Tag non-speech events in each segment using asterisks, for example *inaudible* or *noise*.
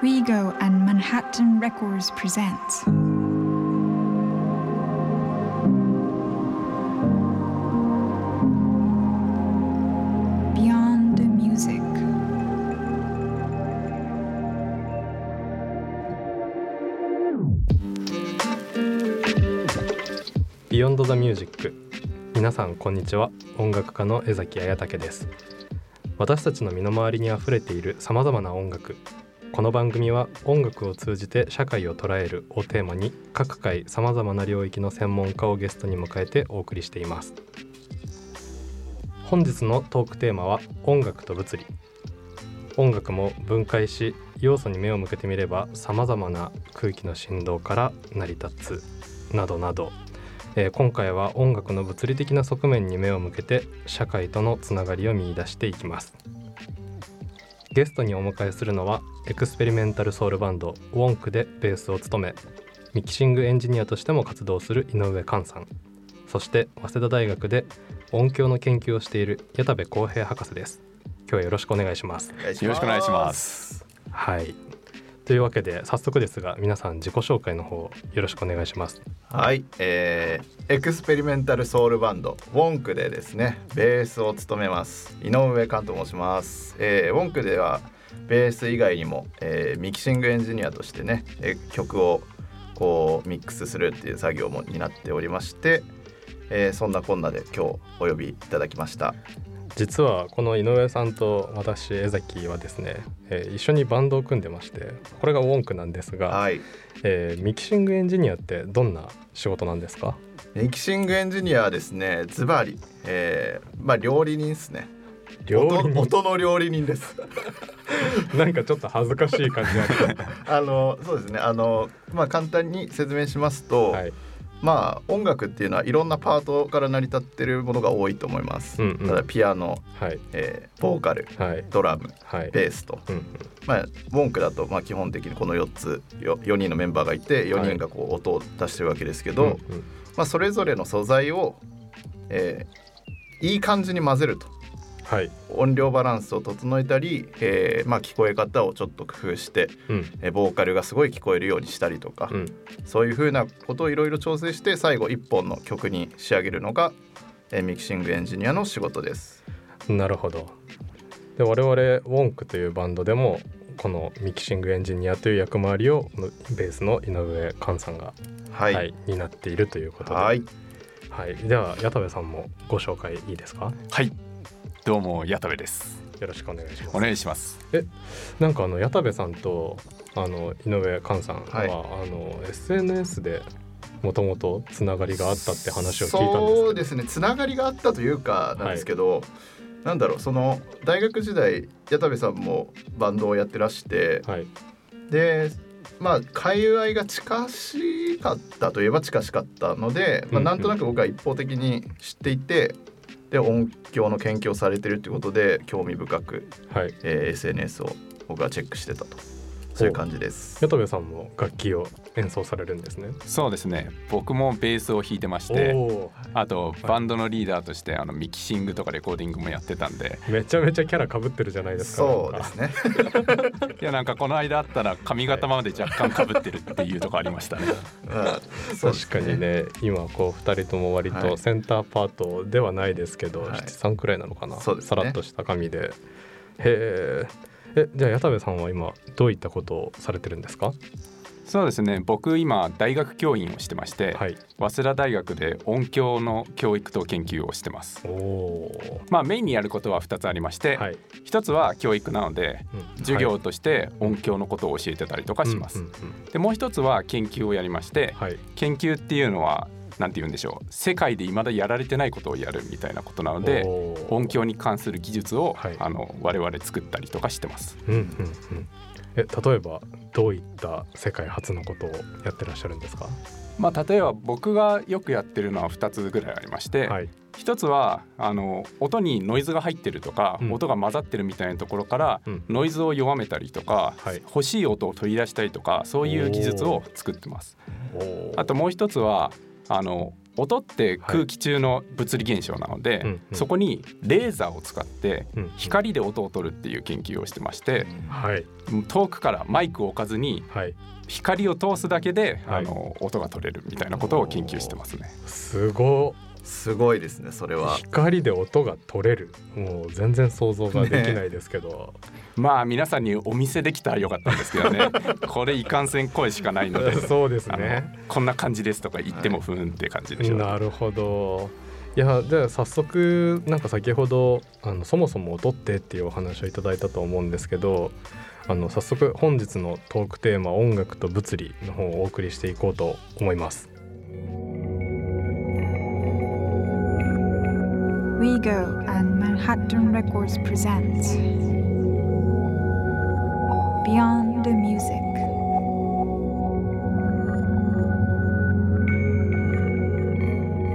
Rego and Manhattan Records presents. Beyond Music. ビヨンドザミュージック皆さんこんにちは音楽家の江崎彩武です私たちの身の回りにあふれているさまざまな音楽この番組は音楽を通じて社会を捉えるをテーマに各回さまざまな領域の専門家をゲストに迎えてお送りしています。本日のトークテーマは音楽と物理。音楽も分解し要素に目を向けてみればさまざまな空気の振動から成り立つ。などなど。えー今回は音楽の物理的な側面に目を向けて社会とのつながりを見出していきます。ゲストにお迎えするのは Experimental Soul Band WONK でベースを務めミキシングエンジニアとしても活動する井上寛さん。そして早稲田大学で音響の研究をしている矢田部康平博士です。今日はよろしくお願いします。よろしくお願いします。はいというわけで早速ですが皆さん自己紹介の方よろしくお願いします。はい、えー、 Experimental Soul Band WONK でですねベースを務めます井上寛と申します、えー、 WONK ではベース以外にも、えーミキシングエンジニアとしてね、えー曲をこうミックスするっていう作業も担っておりまして、えーそんなこんなで今日お呼びいただきました。実はこの井上さんと私江崎はですね、えー一緒にバンドを組んでましてこれが WONK なんですが、はい。えーミキシングエンジニアってどんな仕事なんですか？ミキシングエンジニアはですねズバリ、えー、まあ料理人ですね。料理人？音音の料理人です。*laughs* なんかちょっと恥ずかしい感じある。*laughs* あのそうですね。あのまあ簡単に説明しますと、はいまあ音楽っていうのはいろんなパートから成り立ってるものが多いと思います。うんうん。ただピアノ、はい。えーボーカル、はい。ドラム、はい。ベースと、うんうん。まあウォンクだとまあ基本的にこの4つよ4人のメンバーがいて4人がこう音を出してるわけですけど、うんうん。まあそれぞれの素材を、えーいい感じに混ぜると。はい。音量バランスを整えたり、えーまあ、聞こえ方をちょっと工夫して、うん。えーボーカルがすごい聞こえるようにしたりとか、うん。そういう風なことをいろいろ調整して最後一本の曲に仕上げるのが、えーミキシングエンジニアの仕事です。なるほど。で我々 WONK というバンドでもこのミキシングエンジニアという役回りをベースの井上寛さんが、は、はいい担っているということで、はい、はい、では矢田部さんもご紹介いいですか？はい、どうも矢田部です。よろしくお願いします。お願いします。なんかあの矢田部さんとあの井上寛さんは、はい。あの SNS でもともとつながりがあったって話を聞いたんですそうですね。つながりがあったというかなんですけど、なんだろうその大学時代矢田部さんもバンドをやってらしてはい。でまあ界隈が近しかったといえば近しかったので、まあ、うんうん。なんとなく僕は一方的に知っていてで音響の研究をされてるっていうことで興味深く、はい。えー SNS を僕はチェックしてたとそういう感じです。矢田部さんも楽器を演奏されるんですね。そうですね。僕もベースを弾いてまして、おあとバンドのリーダーとしてあのミキシングとかレコーディングもやってたんで、ーめちゃめちゃキャラ被ってるじゃないですかそうですね。*laughs* いやなんかこの間あったら髪型まで若干被ってるっていうとこありましたね。確かにね今こう2人とも割とはい。センターパートではないですけど、はい。七三くらいなのかな、そうですね。さらっとした髪で。へーえじゃあ矢田部さんは今どういったことをされてるんですか？そうですね。僕今大学教員をしてまして、はい。早稲田大学で音響の教育と研究をしてます。まあメインにやることは2つありまして、はい、一つは教育なのでうん。授業として音響のことを教えてたりとかします。うんうんうん。でもう一つは研究をやりまして、はい。研究っていうのは何て言うんでしょう。世界で未だやられてないことをやるみたいなことなので音響に関する技術を、はい。あの我々作ったりとかしてます。うんうんうん。え例えばどういった世界初のことをやってらっしゃるんですか？まあ、例えば僕がよくやってるのは2つぐらいありまして、はい。一つはあの音にノイズが入ってるとか、うん。音が混ざってるみたいなところから、うん。ノイズを弱めたりとか、はい。欲しい音を取り出したりとかそういう技術を作ってます。あともう一つはあの音って空気中の物理現象なので、うんうん。そこにレーザーを使ってうん。光で音を取るっていう研究をしてましてはい。遠くからマイクを置かずにはい。光を通すだけで、はい。あの音が取れるみたいなことを研究してますね。すごすごいですねそれは。光で音が取れる。もう全然想像ができないですけど、まあ皆さんにお見せできたらよかったんですけどね。*laughs* これいかんせん声しかないので。そうですね。こんな感じですとか言ってもふーんって感じでしょう、なるほど。いやじゃあ早速なんか先ほどあのそもそも音ってっていうお話をいただいたと思うんですけどあの早速本日のトークテーマ音楽と物理の方をお送りしていこうと思います WEGO and Manhattan Records present Beyond the Music.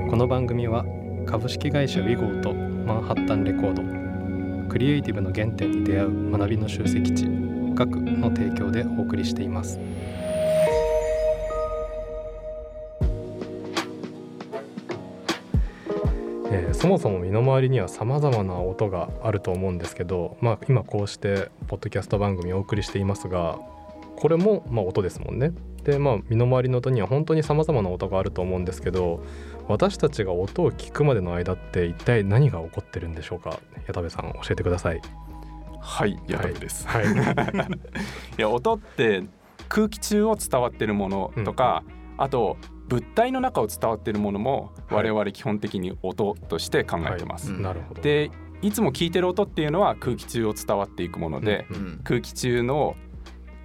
この番組は株式会社ウィゴーとマンハッタンレコードクリエイティブの原点に出会う学びの集積地 GAKU の提供でお送りしていますそもそも身の回りにはさまざまな音があると思うんですけど、まあ、今こうしてポッドキャスト番組をお送りしていますがこれもまあ音ですもんね。でまあ身の回りの音には本当にさまざまな音があると思うんですけど私たちが音を聞くまでの間って一体何が起こってるんでしょうか？矢田部さん教えてください。はいやだめです、はい、*laughs* いや音って空気中を伝わってるものとか、あと物体の中を伝わってるものもはい。我々基本的に音として考えてます。はい。なるほど。でいつも聞いてる音っていうのは空気中を伝わっていくもので、うんうん。空気中の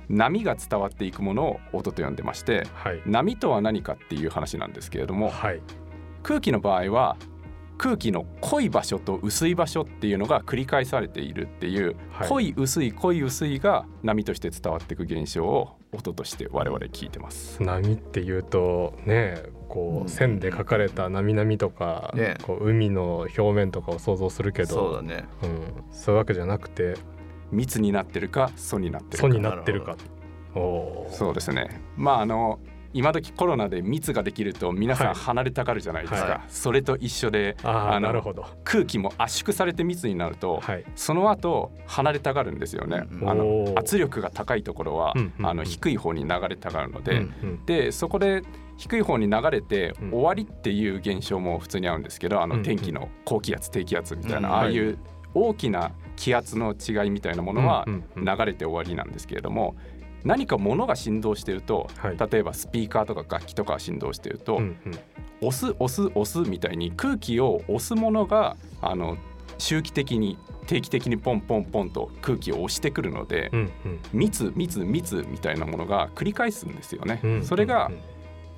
波が伝わっていくものを音と呼んでましてはい。波とは何かっていう話なんですけれどもはい。空気の場合は空気の濃い場所と薄い場所っていうのが繰り返されているっていう、はい。濃い薄い濃い薄いが波として伝わっていく現象を音として我々聞いてます。波っていうとねこうん。う線で描かれた波々とか、ね。こう海の表面とかを想像するけどそうだね。うん、そういうわけじゃなくて密になってるか素になってるか。素になってるか。おー。そうですね。まああの今時コロナで密ができると皆さはい。ん離れたがるじゃないですか、はい。それと一緒であああのなるほど。空気も圧縮されて密になると、はい。その後離れたがるんですよね、うんあの圧力が高いところは、あの低い方に流れたがるので、でそこで低い方に流れてうん。終わりっていう現象も普通にあるんですけどあの天気の高気圧低気圧みたいな、うんああいう大きな気圧の違いみたいなものは流れて終わりなんですけれども何か物が振動してると、はい。例えばスピーカーとか楽器とかが振動してると、うんうん。押す押す押すみたいに空気を押すものがあの周期的に定期的にポンポンポンと空気を押してくるので、うんうん。密密密みたいなものが繰り返すんですよね。うんそれがうん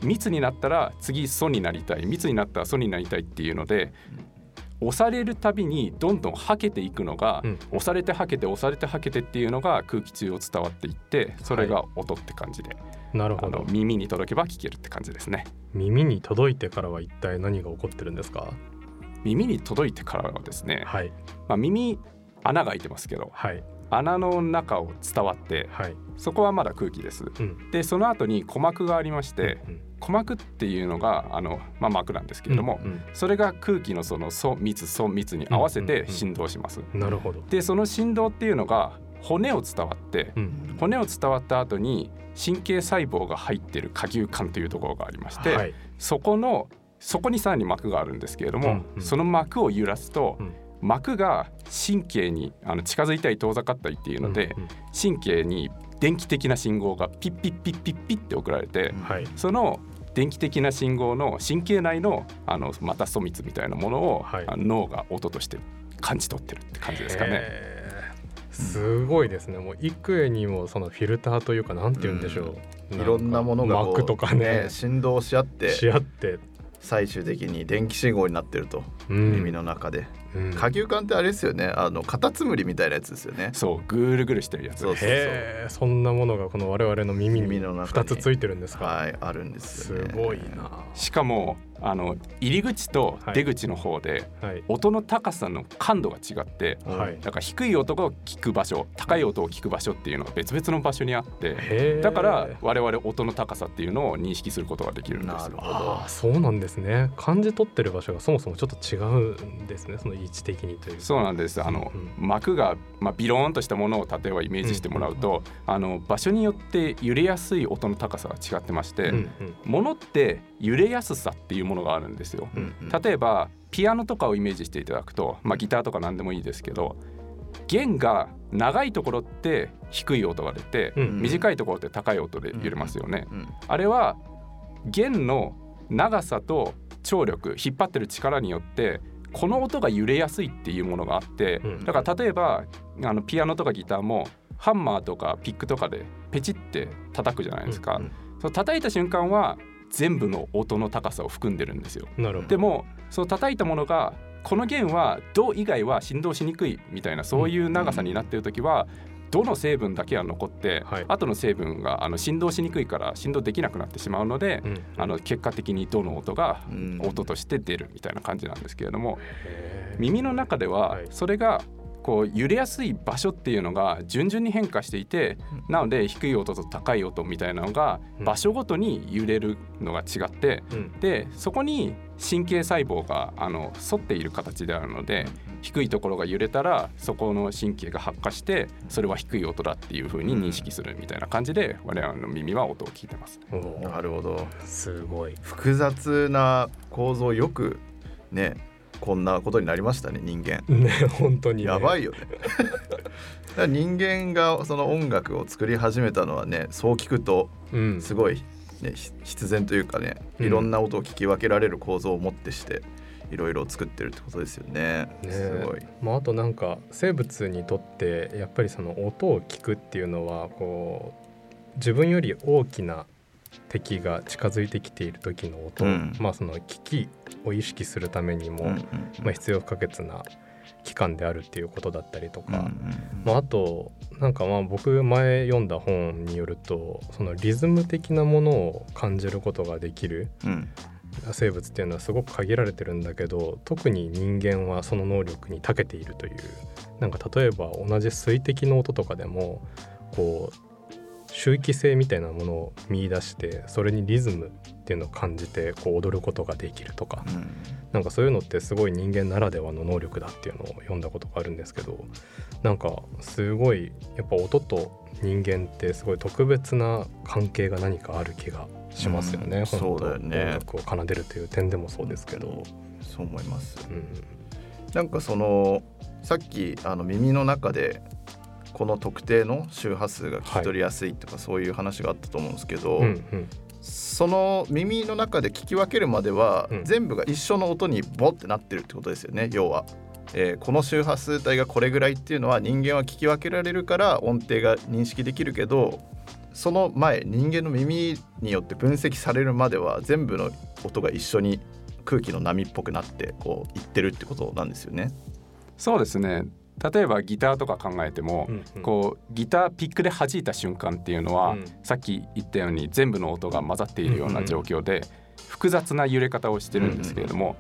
密になったら次素になりたい密になったら素になりたいっていうので押されるたびにどんどんはけていくのが、うん押されてはけて押されてはけてっていうのが空気中を伝わっていってそれが音って感じで、あなるほど。の耳に届けば聞けるって感じですね。耳に届いてからは一体何が起こってるんですか？耳に届いてからはですね、はいまあ、耳穴が開いてますけどはい穴の中を伝わってはい。そこはまだ空気です。うんでその後に鼓膜がありまして、うん鼓膜っていうのがあの、まあ、膜なんですけれども、うんそれが空気のその素密素密に合わせうんうんうんて振動します。うんなるほど。でその振動っていうのが骨を伝わってうん骨を伝わった後に神経細胞が入ってる下牛管というところがありまして、はいそこのそこにさらに膜があるんですけれども、うんうんその膜を揺らすと、うん膜が神経にあの近づいたり遠ざかったりっていうので、うんうん。神経に電気的な信号がピッピッピッピッピッって送られて、はい。その電気的な信号の神経内のあのまた素密みたいなものを、はい。脳が音として感じ取ってるって感じですかね。すごいですね。もう幾重にもそのフィルターというかなんて言うんでしょう。いろんなものが膜とかね振動し合ってし合って、最終的に電気信号になってると、うん。耳の中でうん。下級管ってあれですよね。あのカタツムリみたいなやつですよね。そうぐるぐるしてるやつ。そうそうへえそんなものがこの我々の耳に耳の中に。2つついてるんですか？はいあるんですね。ごいな。しかもあの入り口と出口の方ではい。音の高さの感度が違ってはい。だから低い音を聞く場所高い音を聞く場所っていうのが別々の場所にあってだから我々音の高さっていうのを認識することができるんです。よなるほど。ああそうなんですね。感じ取ってる場所がそもそもちょっと違うんですね。その位置的にというか。そうなんです。あの、うん膜が、まあ、ビローンとしたものを例えばイメージしてもらうと、あの場所によって揺れやすい音の高さが違ってまして、うんうん。物って揺れやすさっていうものがあるんですよ。うんうん。例えばピアノとかをイメージしていただくと、まあ、ギターとか何でもいいですけど弦が長いところって低い音が出て、うん短いところって高い音で揺れますよね。うんあれは弦の長さと張力引っ張ってる力によってこの音が揺れやすいっていうものがあって、うん。だから例えばあのピアノとかギターもハンマーとかピックとかでペチって叩くじゃないですか、うんその叩いた瞬間は全部の音の高さを含んでるんですよ。でもその叩いたものがこの弦は銅以外は振動しにくいみたいなそういう長さになってる時はどの成分だけは残って、はい。後の成分があの振動しにくいから振動できなくなってしまうので、うん。あの結果的にどの音がうん。音として出るみたいな感じなんですけれども耳の中でははい。それがこう揺れやすい場所っていうのが順々に変化していてうん。なので低い音と高い音みたいなのがうん。場所ごとに揺れるのが違ってうん。でそこに神経細胞があの沿っている形であるので低いところが揺れたらそこの神経が発火してそれは低い音だっていう風に認識するみたいな感じで我々の耳は音を聞いてます。なるほど。すごい。複雑な構造よくねこんなことになりましたね人間。*laughs* ね本当にね。やばいよね。*laughs* だから人間がその音楽を作り始めたのはねそう聞くとうん。すごい、ね、ひ必然というかねうん。いろんな音を聞き分けられる構造をもってしていろいろ作ってるってことですよね。ね。すごい。まあ、あとなんか生物にとってやっぱりその音を聞くっていうのはこう自分より大きな敵が近づいてきている時の音、うん。まあその危機を意識するためにも、うんうんまあ、必要不可欠な器官であるっていうことだったりとか、うんうん。まあ、あとなんかまあ僕前読んだ本によるとそのリズム的なものを感じることができる。うん生物っていうのはすごく限られてるんだけど特に人間はその能力に長けているというなんか例えば同じ水滴の音とかでもこう周期性みたいなものを見出してそれにリズムっていうのを感じてこう踊ることができるとか。うん。なんかそういうのってすごい人間ならではの能力だっていうのを読んだことがあるんですけどなんかすごいやっぱ音と人間ってすごい特別な関係が何かある気がしますよね。うんそうだよね。音楽を奏でるという点でもそうですけど。そう思います。うん。なんかそのさっきあの耳の中でこの特定の周波数が聞き取りやすいとかそういう話があったと思うんですけど、うんうん。その耳の中で聞き分けるまでは、うん。全部が一緒の音にボってなってるってことですよね要は、えーこの周波数帯がこれぐらいっていうのは人間は聞き分けられるから音程が認識できるけどその前人間の耳によって分析されるまでは全部の音が一緒に空気の波っぽくなってこういってるってことなんですよね。そうですね。例えばギターとか考えても、うんうん。こうギターピックで弾いた瞬間っていうのは、うん。さっき言ったように全部の音が混ざっているような状況で、複雑な揺れ方をしてるんですけれども、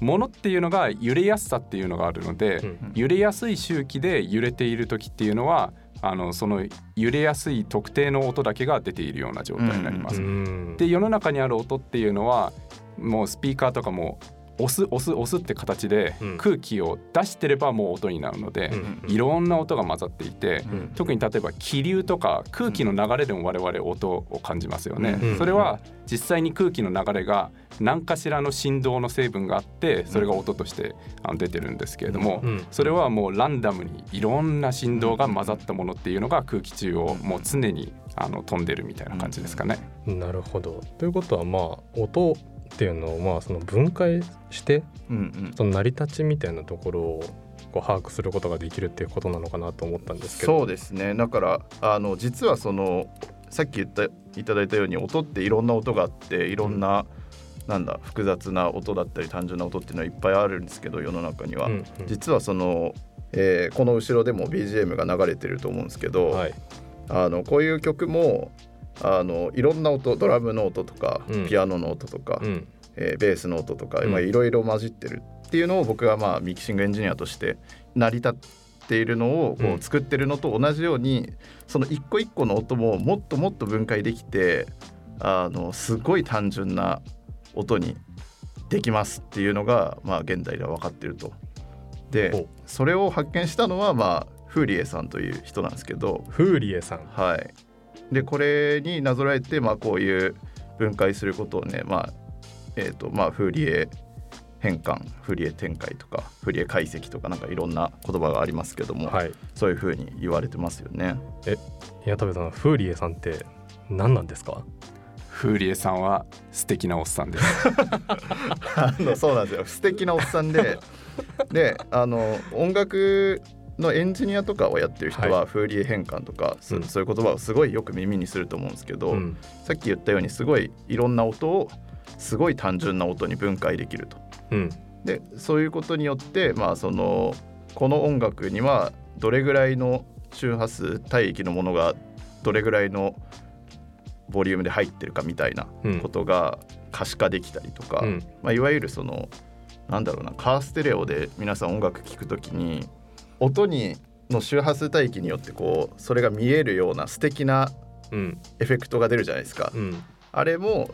物っていうのが揺れやすさっていうのがあるので、うん。揺れやすい周期で揺れている時っていうのはあのその揺れやすい特定の音だけが出ているような状態になります。うんで世の中にある音っていうのはもうスピーカーとかも押す押す押すって形でうん。空気を出してればもう音になるので、うん。いろんな音が混ざっていて、うん。特に例えば気流とか空気の流れでも我々音を感じますよね、うん。それは実際に空気の流れが何かしらの振動の成分があってそれが音として出てるんですけれども、うん。それはもうランダムにいろんな振動が混ざったものっていうのが空気中をもう常にあの飛んでるみたいな感じですかね。なるほど。ということはまあ音っていうのをまあその分解してうんうん。その成り立ちみたいなところをこう把握することができるっていうことなのかなと思ったんですけど。そうですね。だからあの実はそのさっき言ったいただいたように音っていろんな音があっていろんな、なんだ複雑な音だったり単純な音っていうのはいっぱいあるんですけど世の中には、うんうん。実はその、えーこの後ろでも BGM が流れてると思うんですけど、はい。あのこういう曲もあのいろんな音ドラムの音とか、うん。ピアノの音とか、うん。えーベースの音とか、うん。まあ、いろいろ混じってるっていうのを僕がまあミキシングエンジニアとして成り立っているのをこう作ってるのと同じように、その一個一個の音ももっともっと分解できてあのすごい単純な音にできますっていうのが、まあ、現代では分かってると。でそれを発見したのは、まあ、フーリエさんという人なんですけど、フーリエさん。はい、でこれになぞらえて、まあ、こういう分解することをね、まあえーとまあ、フーリエ変換フーリエ展開とかフーリエ解析とかなんかいろんな言葉がありますけども、はい。そういうふうに言われてますよね。宮田部さんフーリエさんって何なんですか？フーリエさんは素敵なおっさんです。*laughs* あのそうなんですよ。素敵なおっさんでであの音楽のエンジニアとかをやってる人は、はフーリエ変換とか、そうん。そういう言葉をすごいよく耳にすると思うんですけど、うん。さっき言ったようにすごいいろんな音をすごい単純な音に分解できると。うん。でそういうことによって、まあ、そのこの音楽にはどれぐらいの周波数帯域のものがどれぐらいのボリュームで入ってるかみたいなうん。ことが可視化できたりとか、うん。まあ、いわゆるそのなんだろうなカーステレオで皆さん音楽聴くときに音にの周波数帯域によってこうそれが見えるような素敵なうんエフェクトが出るじゃないですか。うんあれも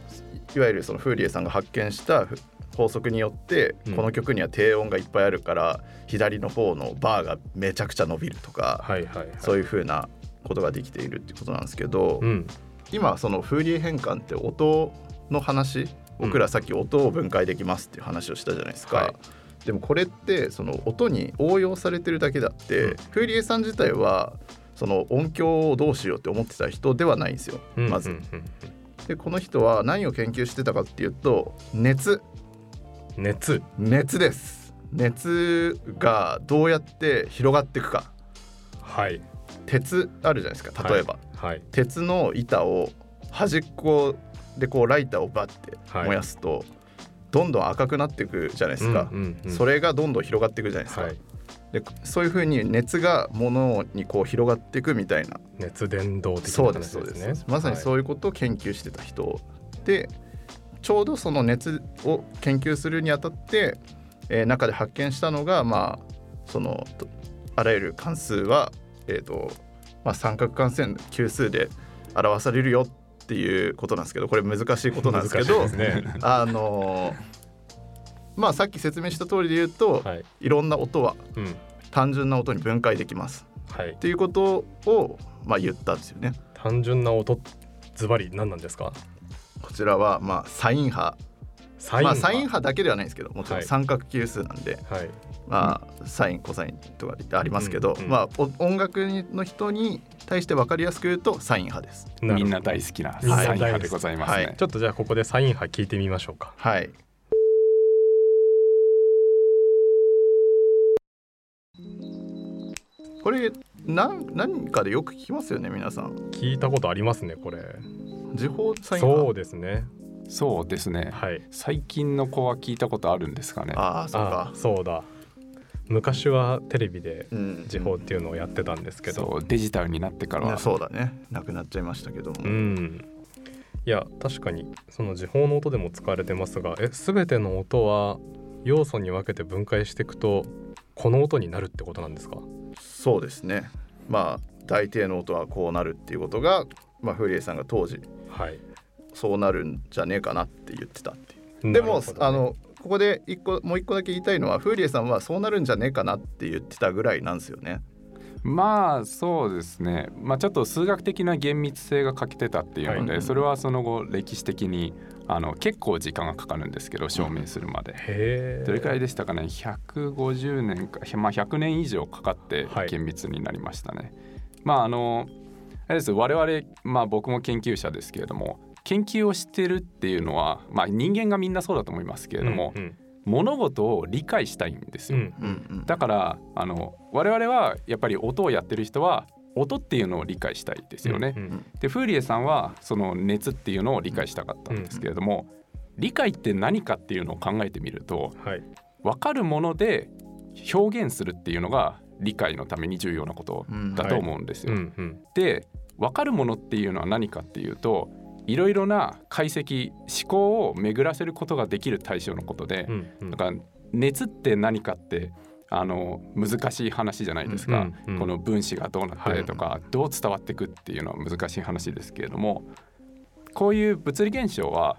いわゆるそのフーリエさんが発見したふ法則によって、うんこの曲には低音がいっぱいあるから左の方のバーがめちゃくちゃ伸びるとか、はいはいはいそういう風なことができているってことなんですけど、うん今そのフーリエ変換って音の話僕らさっき音を分解できますっていう話をしたじゃないですか。はいでもこれってその音に応用されてるだけだって、うん。フーリエさん自体はその音響をどうしようって思ってた人ではないんですよ、うんまず。でこの人は何を研究してたかっていうと熱。うん熱。熱です。熱がどうやって広がっていくか。はい。鉄あるじゃないですか例えば、はい鉄の板を端っこでこうライターをバッてはい燃やすと、どんどん赤くなっていくじゃないですか、うんうんうんそれがどんどん広がっていくじゃないですか、はい。でそういうふうに熱が物にこう広がっていくみたいな。熱伝導的なそうですそうです話です。ねまさにそういうことを研究してた人、でちょうどその熱を研究するにあたって、えー中で発見したのがまあそのとあらゆる関数は、えーとまあ、三角関数の級数で表されるよっていうことなんですけどこれ難しいことなんですけどね。あのーまあさっき説明した通りで言うと、はい。い、ろんな音はうん。単純な音に分解できます。はい。っていうことを、まあ、言ったんですよね。単純な音ズバリ何なんですか？こちらはまあサイン波。サインまあサイン波だけではないんですけどもちろはい。ん三角級数なんで、はいまあサインコサインとかありますけど、うんうんまあお音楽の人に対して分かりやすく言うとサイン波です。みんな大好きなサイン派でございますね、はい。ちょっとじゃあここでサイン波聞いてみましょうか。はい。これ何何かでよく聞きますよね皆さん。聞いたことありますねこれ。時報サイン波そうですね。そうですね。はい。最近の子は聞いたことあるんですかね。ああそうあか。そうだ昔はテレビでうん。時報っていうのをやってたんですけど。そうデジタルになってから。ねはそうだね。なくなっちゃいましたけども。うん。いや確かにその時報の音でも使われてますがえ全ての音は要素に分けて分解していくとこの音になるってことなんですか？そうですね。まあ大抵の音はこうなるっていうことが、まあ、フリエさんが当時はい。そうなるんじゃねえかなって言ってたっていう。でも、あのここで一個もう一個だけ言いたいのはフーリエさんはそうなるんじゃねえかなって言ってたぐらいなんですよね。まあそうですね。まあちょっと数学的な厳密性が欠けてたっていうので、はい。それはその後歴史的にあの結構時間がかかるんですけど証明するまで。へえ。どれくらいでしたかね？150年か、まあ、100年以上かかってはい。厳密になりましたね。まああのあれです。我々、まあ、僕も研究者ですけれども研究をしてるっていうのは、まあ、人間がみんなそうだと思いますけれども、うん物事を理解したいんですよ。うん。うんうん。だからあの我々はやっぱり音をやってる人は音っていうのを理解したいですよね。うんうん。でフーリエさんはその熱っていうのを理解したかったんですけれども、理解って何かっていうのを考えてみるとはい。分かるもので表現するっていうのが理解のために重要なことだと思うんですよ。うん。うんで分かるものっていうのは何かっていうといろいろな解析思考を巡らせることができる対象のことで、うんうん。だから熱って何かってあの難しい話じゃないですか、うんうん。この分子がどうなってとか、どう伝わっていくっていうのは難しい話ですけれどもこういう物理現象は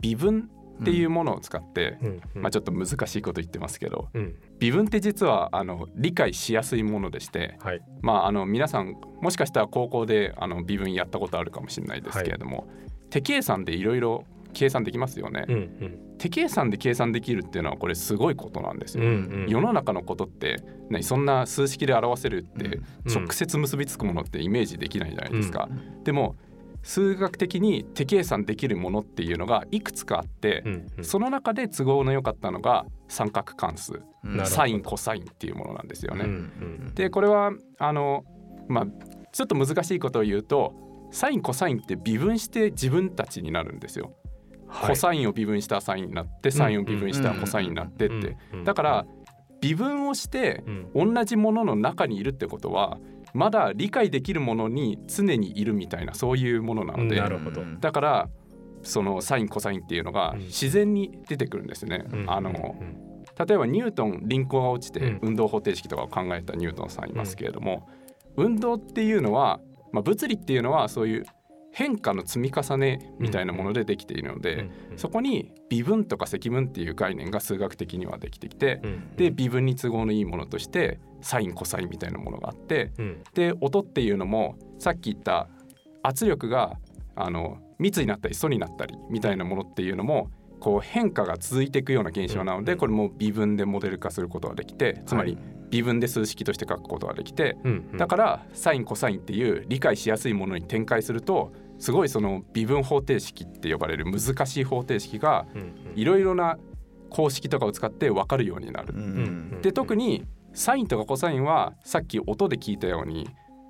微分っていうものを使って、うんうん。まあ、ちょっと難しいこと言ってますけどうん。微分って実はあの理解しやすいものでして、はい。まあ、あの皆さんもしかしたら高校であの微分やったことあるかもしれないですけれども、手計算でいろいろ計算できますよね、うんうん。手計算で計算できるっていうのはこれすごいことなんですよ。うんうん。世の中のことって、ね、そんな数式で表せるってうん直接結びつくものってイメージできないじゃないですか。でも数学的に手計算できるものっていうのがいくつかあってう、んうん。その中で都合の良かったのが三角関数。サインコサインっていうものなんですよね。うんうん。でこれはあのまあちょっと難しいことを言うとサインコサインって微分して自分たちになるんですよ。はい。コサインを微分したサインになってサインを微分したコサインになってって。だから微分をしてうん。同じものの中にいるってことはまだ理解できるものに常にいるみたいなそういうものなので。なるほど。だからそのサインコサインっていうのがうん。自然に出てくるんですね。うん。あの例えばニュートン輪行が落ちてうん。運動方程式とかを考えたニュートンさんいますけれども、運動っていうのは、まあ、物理っていうのはそういう変化の積み重ねみたいなものでできているので、そこに微分とか積分っていう概念が数学的にはできてきて、うんで微分に都合のいいものとしてサインコサインみたいなものがあってうん。で音っていうのもさっき言った圧力があの密になったり素になったりみたいなものっていうのもこう変化が続いていくような現象なので、うん。これも微分でモデル化することができてつまりはい微分で数式として書くことができて、うんうん。だからサインコサインっていう理解しやすいものに展開するとすごいその微分方程式って呼ばれる難しい方程式がうんうん。いろいろな公式とかを使って分かるようになる。うんで特にサインとかコサインはさっき音で聞いたように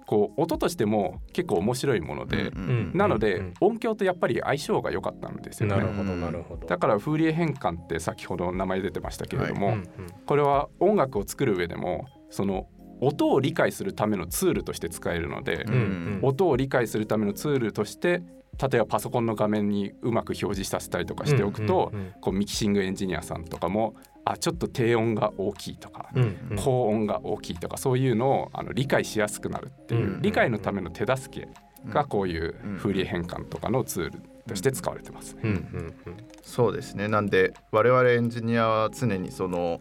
こう音としても結構面白いもので、うんなので、うん音響とやっぱり相性が良かったんですよね。なるほどなるほど。だからフーリエ変換って先ほど名前出てましたけれども、うんうんこれは音楽を作る上でもその音を理解するためのツールとして使えるので、うんうん。音を理解するためのツールとして例えばパソコンの画面にうまく表示させたりとかしておくと、うんうん。こうミキシングエンジニアさんとかもあちょっと低音が大きいとか、うんうん。高音が大きいとかそういうのをあの理解しやすくなるっていう、うん理解のための手助けがこういうフーリエ変換とかのツールとして使われてます。ね。うんうん。そうですね。なんで我々エンジニアは常にその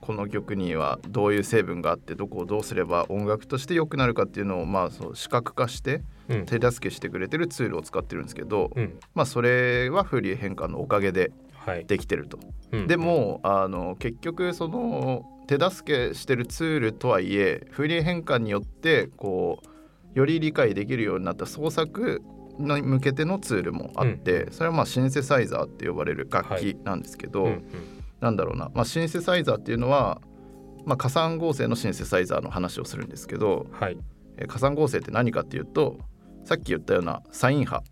この曲にはどういう成分があってどこをどうすれば音楽として良くなるかっていうのをまあそう視覚化してうん手助けしてくれてるツールを使ってるんですけど、うんまあそれはフーリエ変換のおかげではいできてると。うん。でもあの結局その手助けしてるツールとはいえフーリエ変換によってこうより理解できるようになった創作に向けてのツールもあって、それはまあシンセサイザーって呼ばれる楽器なんですけど、うんうん。なんだろうな、まあ、シンセサイザーっていうのは、まあ、加算合成のシンセサイザーの話をするんですけど、はい。えー加算合成って何かっていうとさっき言ったようなサイン波、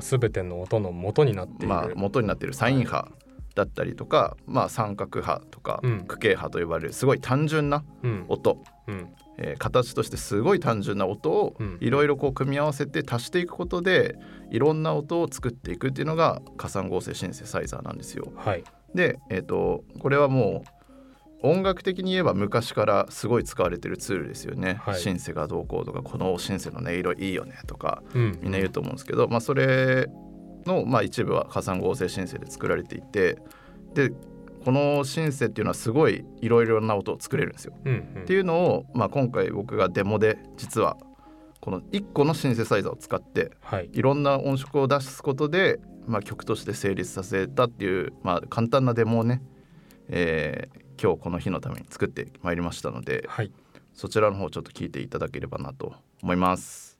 すべての音の元になっている。まあ、元になっているサイン波だったりとか、まあ、三角波とかうん。区形波と呼ばれるすごい単純なうん。音、うん。えー形としてすごい単純な音をうん。いろいろこう組み合わせて足していくことでいろんな音を作っていくっていうのが加算合成シンセサイザーなんですよ。はい。で、えー、とこれはもう音楽的に言えば昔からすごい使われてるツールですよね。はいシンセがどうこうとかこのシンセの音色いいよねとかうんみんな言うと思うんですけど、まあ、それの、まあ、一部は加算合成シンセで作られていてでこのシンセっていうのはすごいいろいろな音を作れるんですよ。うんうんっていうのを、まあ、今回僕がデモで実はこの1個のシンセサイザーを使ってはいいろんな音色を出すことで、まあ、曲として成立させたっていう、まあ、簡単なデモをね、えー今日この日のために作ってまいりましたのではいそちらの方ちょっと聞いていただければなと思います。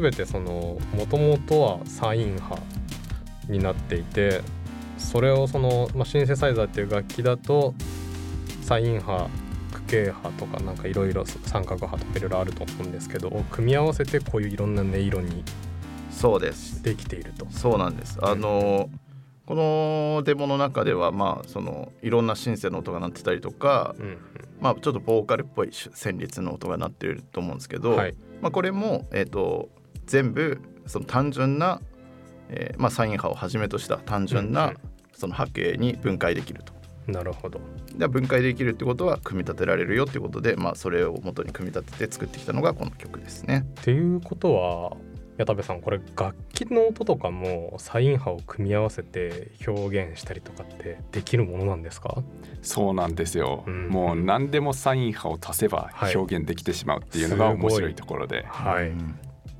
全てそのもともとはサイン波になっていてそれをその、まあ、シンセサイザーっていう楽器だとサイン波区形波とかなんかいろいろ三角波とかいろいろあると思うんですけど組み合わせてこういういろんな音色にそうです。できていると。そうなんです。あのこのデモの中ではまあそのいろんなシンセの音が鳴ってたりとか、うんまあ、ちょっとボーカルっぽい旋律の音が鳴ってると思うんですけど、はい。まあ、これも、えー、と全部その単純な、えーまあ、サイン波をはじめとした単純なんその波形に分解できると。なるほど。で分解できるってことは組み立てられるよってことで、まあ、それを元に組み立てて作ってきたのがこの曲ですね。っていうことは矢田部さんこれ楽器の音とかもサイン波を組み合わせて表現したりとかってできるものなんですか？そうなんですよ、うん。もう何でもサイン波を足せばはい。表現できてしまうっていうのが面白いところで、はい、うん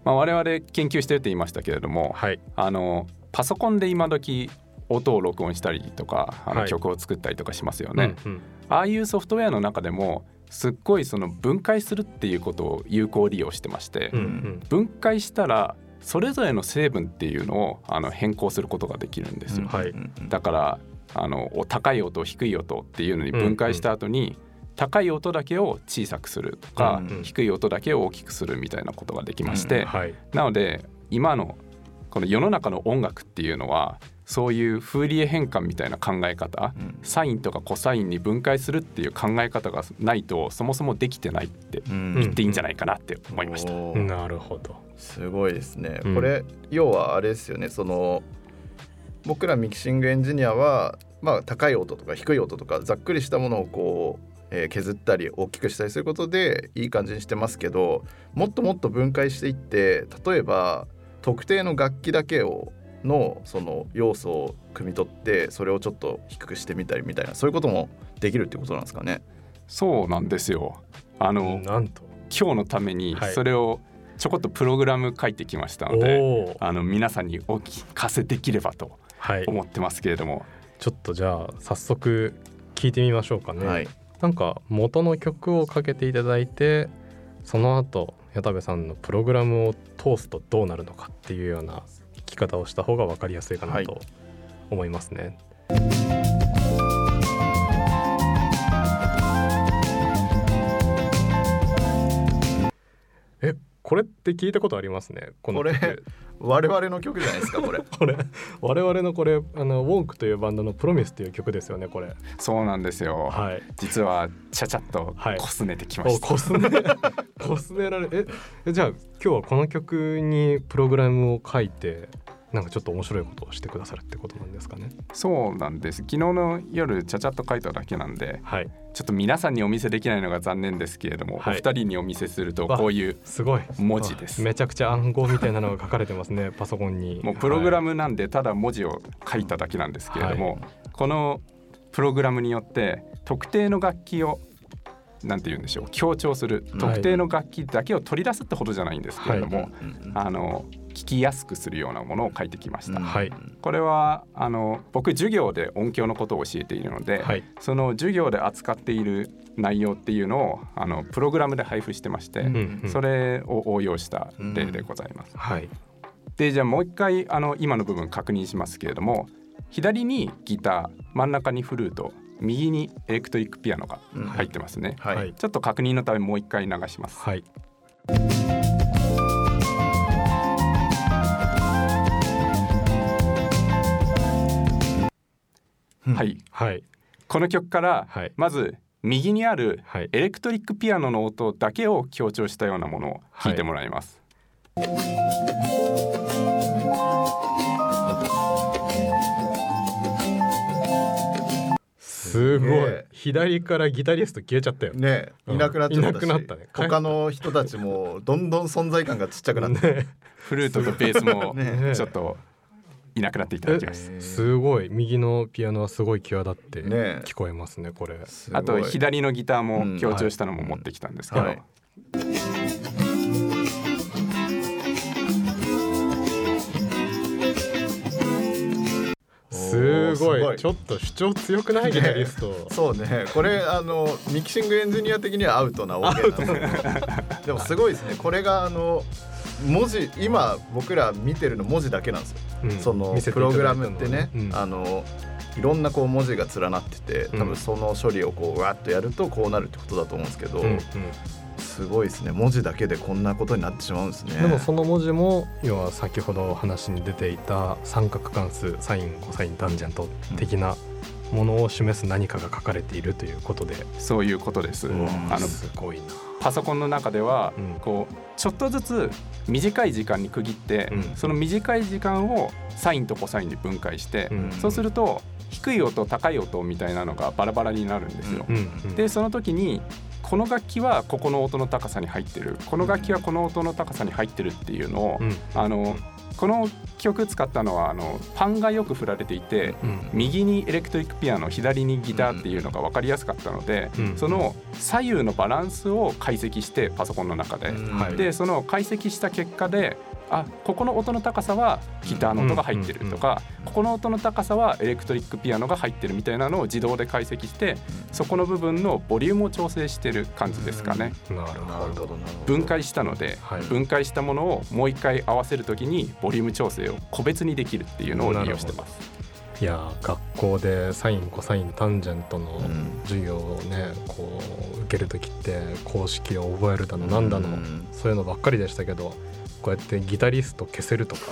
まあ、我々研究してるって言いましたけれども、はい。あのパソコンで今時音を録音したりとかあのはい。曲を作ったりとかしますよね、うんうん。ああいうソフトウェアの中でもすっごいその分解するっていうことを有効利用してまして、うんうん。分解したらそれぞれの成分っていうのをあの変更することができるんですよ、はいうん。うんだからあのお高い音低い音っていうのに分解した後に、高い音だけを小さくするとか、うん。低い音だけを大きくするみたいなことができまして、はい。なので今のこの世の中の音楽っていうのはそういうフーリエ変換みたいな考え方うん。サインとかコサインに分解するっていう考え方がないとそもそもできてないってうん。言っていいんじゃないかなって思いました。おーなるほど。すごいですね、うん。これ要はあれですよね。その僕らミキシングエンジニアは、まあ、高い音とか低い音とかざっくりしたものをこう、えー削ったり大きくしたりすることでいい感じにしてますけどもっともっと分解していって例えば特定の楽器だけをのその要素を汲み取ってそれをちょっと低くしてみたりみたいなそういうこともできるってことなんですかね？そうなんですよあのなんと。今日のためにはいそれをちょこっとプログラム書いてきましたおので、おー。あの皆さんにお聞かせできればとはい。思ってますけれども、ちょっとじゃあ早速聞いてみましょうかね。はい、なんか元の曲をかけていただいてその後矢田部さんのプログラムを通すとどうなるのかっていうような聞き方をした方が分かりやすいかなと思いますね。えこれって聞いたことありますね。この曲。これ我々の曲じゃないですかこれ。*laughs* これ。我々のこれあのウォンクというバンドの「プロミスという曲ですよねこれ。そうなんですよ、はい。実はちゃちゃっとはい。こすねてきました、おこすね。*laughs* こすねられええじゃあ今日はこの曲にプログラムを書いてなんかちょっと面白いことをしてくださるってことなんですかね。そうなんです。昨日の夜ちゃちゃっと書いただけなんではい。ちょっと皆さんにお見せできないのが残念ですけれども、はい。お二人にお見せするとわこういうすごい。文字です。あめちゃくちゃ暗号みたいなのが書かれてますね *laughs* パソコンに。もうプログラムムなんでただ文字を書いただけなんですけれども、はこのプログラムによって特定の楽器をなんて言うんでしょう強調する特定の楽器だけを取り出すってほどじゃないんですけれども、はい。あの聞きやすくするようなものを書いてきました。はい。これはあの僕授業で音響のことを教えているので、はい。その授業で扱っている内容っていうのをあのプログラムで配布してまして、うんうん。それを応用した例でございます。はい。でじゃあもう一回あの今の部分確認しますけれども左にギター真ん中にフルート右にエレクトリックピアノが入ってますね、はい、はいちょっと確認のためもう一回流しますはいはい。はい。この曲からはい。まず右にあるはい。エレクトリックピアノの音だけを強調したようなものを弾いてもらいます、すごい。左からギタリスト消えちゃったよ。ねうん。いなくなっちゃったしいなくなったね。他の人たちもどんどん存在感がちっちゃくなって、ねフルートとベースも *laughs* ねちょっといなくなっていただきます、すごい。右のピアノはすごい際立ってね。聞こえますねこれ。あと左のギターも強調したのも持ってきたんですけど、はい。すおーすごい。ごいちょっと主張強くないギタリスト。そうね。これあのミキシングエンジニア的にはアウトな OK なんで。すけどでもすごいですね。これがあの文字今僕ら見てるの文字だけなんですよ、うん。そのプログラムってね、うん。あのいろんなこう文字が連なってて多分その処理をこうわっとやるとこうなるってことだと思うんですけど、うんうん。すごいですね。文字だけでこんなことになってしまうんですね。でもその文字も要は先ほど話に出ていた三角関数サインコサインタンジェント的なものを示す何かが書かれているということで、そういうことです、うん。あのすごいなパソコンの中では、うん。こうちょっとずつ短い時間に区切って、うん。その短い時間をサインとコサインに分解して、うん。そうすると低い音高い音みたいなのがバラバラになるんですよ。でその時にこの楽器はここの音の高さに入ってる。この楽器はこの音の高さに入ってるっていうのを、うん。あのこの曲使ったのはあのパンがよく振られていて、うん。右にエレクトリックピアノ左にギターっていうのが分かりやすかったので、うん。その左右のバランスを解析してパソコンの中で、うん。はい。でその解析した結果であここの音の高さはギターの音が入ってるとか、ここの音の高さはエレクトリックピアノが入ってるみたいなのを自動で解析してそこの部分のボリュームを調整してる感じですかね。なるほど。ほどなるほど。分解したので、はい。分解したものをもう一回合わせるときにボリューム調整を個別にできるっていうのを利用してます。いやー学校でサインコサインタンジェントのうん。授業をねこう受ける時って公式を覚えるだのなんだの、うん。そういうのばっかりでしたけどこうやってギタリスト消せるとか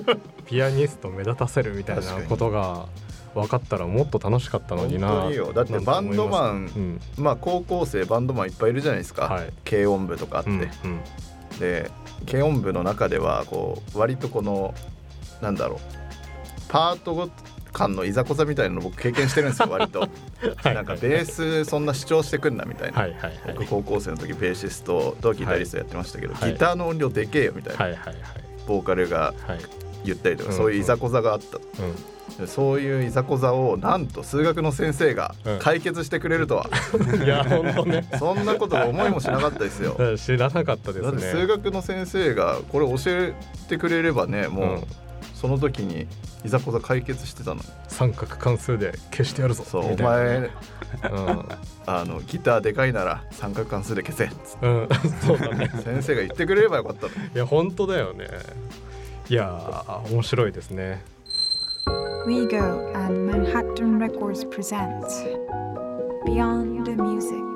*laughs* ピアニスト目立たせるみたいなことが分かったらもっと楽しかったのにな本当によ。だってバンドマンなん。まあ高校生バンドマンいっぱいいるじゃないですか、はい。軽音部とかあって、うんうん。で軽音部の中ではこう割とこのなんだろうパートご間のいざこざみたいなの僕経験してるんですよ *laughs* 割と。はい。なんかベースそんな主張してくんなみたいな、はいはいはい。僕高校生の時ベーシストとギタリストやってましたけど、はい。ギターの音量でけえよみたいな、はいはいはい。ボーカルがはい。言ったりとか、うんそういういざこざがあった。でそういういざこざをなんと数学の先生がうん。解決してくれるとは、うんいや本当ね。*laughs* そんなこと思いもしなかったですよ。*laughs* 知らなかったですだって数ね学の先生がこれ教えてくれればねもう、うんその時にいざこざ解決してたの。に三角関数で消してやるぞ。そうおみたいな。前ねあのギターでかいなら三角関数で消せっつっうん、うん、そうだね。て *laughs* 先生が言ってくれればよかったのに。いや本当だよね。いやー面白いですね。WeGo and Manhattan Records present Beyond the Music.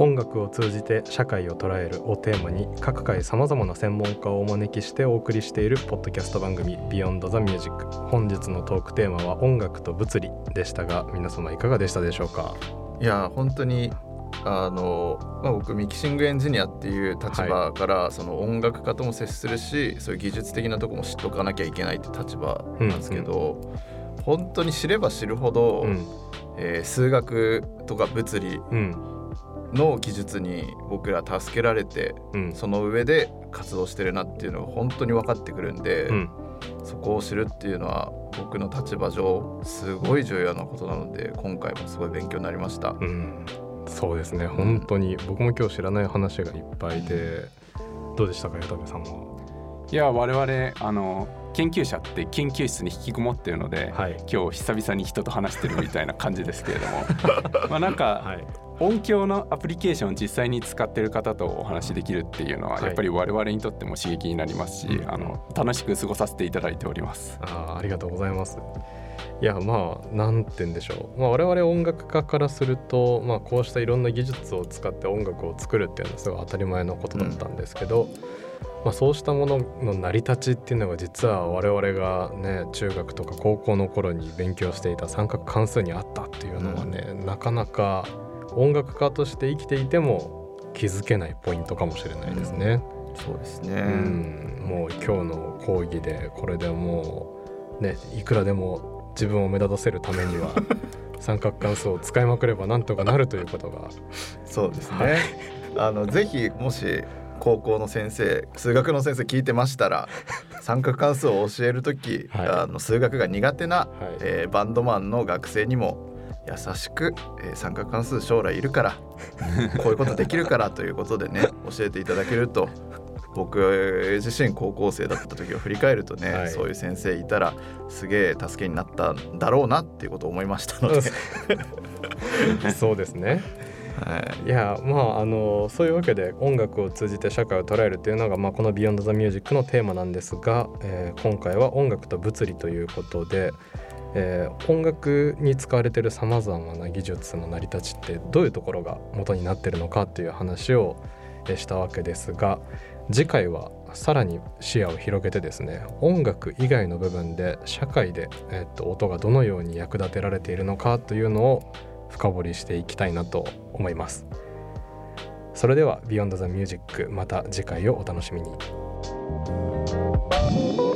音楽を通じて社会を捉えるをテーマに各界さまざまな専門家をお招きしてお送りしているポッドキャスト番組 Beyond the Music 本日のトークテーマは音楽と物理でしたが皆様いかがでしたでしょうか？いや本当にあの、まあ、僕ミキシングエンジニアっていう立場から、その音楽家とも接するしそういう技術的なとこも知っとかなきゃいけないって立場なんですけど、本当に知れば知るほど、うん。えー数学とか物理うんの技術に僕ら助けられてうん。その上で活動してるなっていうのが本当に分かってくるんで、うん。そこを知るっていうのは僕の立場上すごい重要なことなので今回もすごい勉強になりました。うん、そうですね。本当に僕も今日知らない話がいっぱいでどうでしたか矢田部さんは？いや我々あの研究者って研究室に引きこもってるので、はい。今日久々に人と話してるみたいな感じですけれども。*laughs* まあなんかはい音響のアプリケーションを実際に使ってる方とお話しできるっていうのははい。やっぱり我々にとっても刺激になりますし、うん。あの楽しく過ごさせていただいております。あーありがとうございます。いやまあなんて言うんでしょう、まあ、我々音楽家からすると、まあ、こうしたいろんな技術を使って音楽を作るっていうのはすごい当たり前のことだったんですけど、まあ、そうしたものの成り立ちっていうのが実は我々がね中学とか高校の頃に勉強していた三角関数にあったっていうのはね、なかなか音楽家として生きていても気づけないポイントかもしれないですね。そうですね、うん、もう今日の講義でこれでもうねいくらでも自分を目立たせるためには *laughs* 三角関数を使いまくればなんとかなるということが。そうですね。あのぜひもし高校の先生数学の先生聞いてましたら *laughs* 三角関数を教える時、はい。あの数学が苦手な、はい。えーバンドマンの学生にも優しく、えー三角関数将来いるから *laughs* こういうことできるからということでね教えていただけると僕自身高校生だった時を振り返るとね、はい。そういう先生いたらすげえ助けになったんだろうなっていうことを思いましたので、*laughs* そうですね。はい。いやまああのそういうわけで音楽を通じて社会を捉えるというのが、まあ、この「Beyond the Music」のテーマなんですが、えー今回は音楽と物理ということで、えー音楽に使われているさまざまな技術の成り立ちってどういうところが元になってるのかっていう話をしたわけですが次回はさらに視野を広げてですね音楽以外の部分で社会で、えっと音がどのように役立てられているのかというのを深掘りしていきたいなと思います。それでは Beyond the Music また次回をお楽しみに。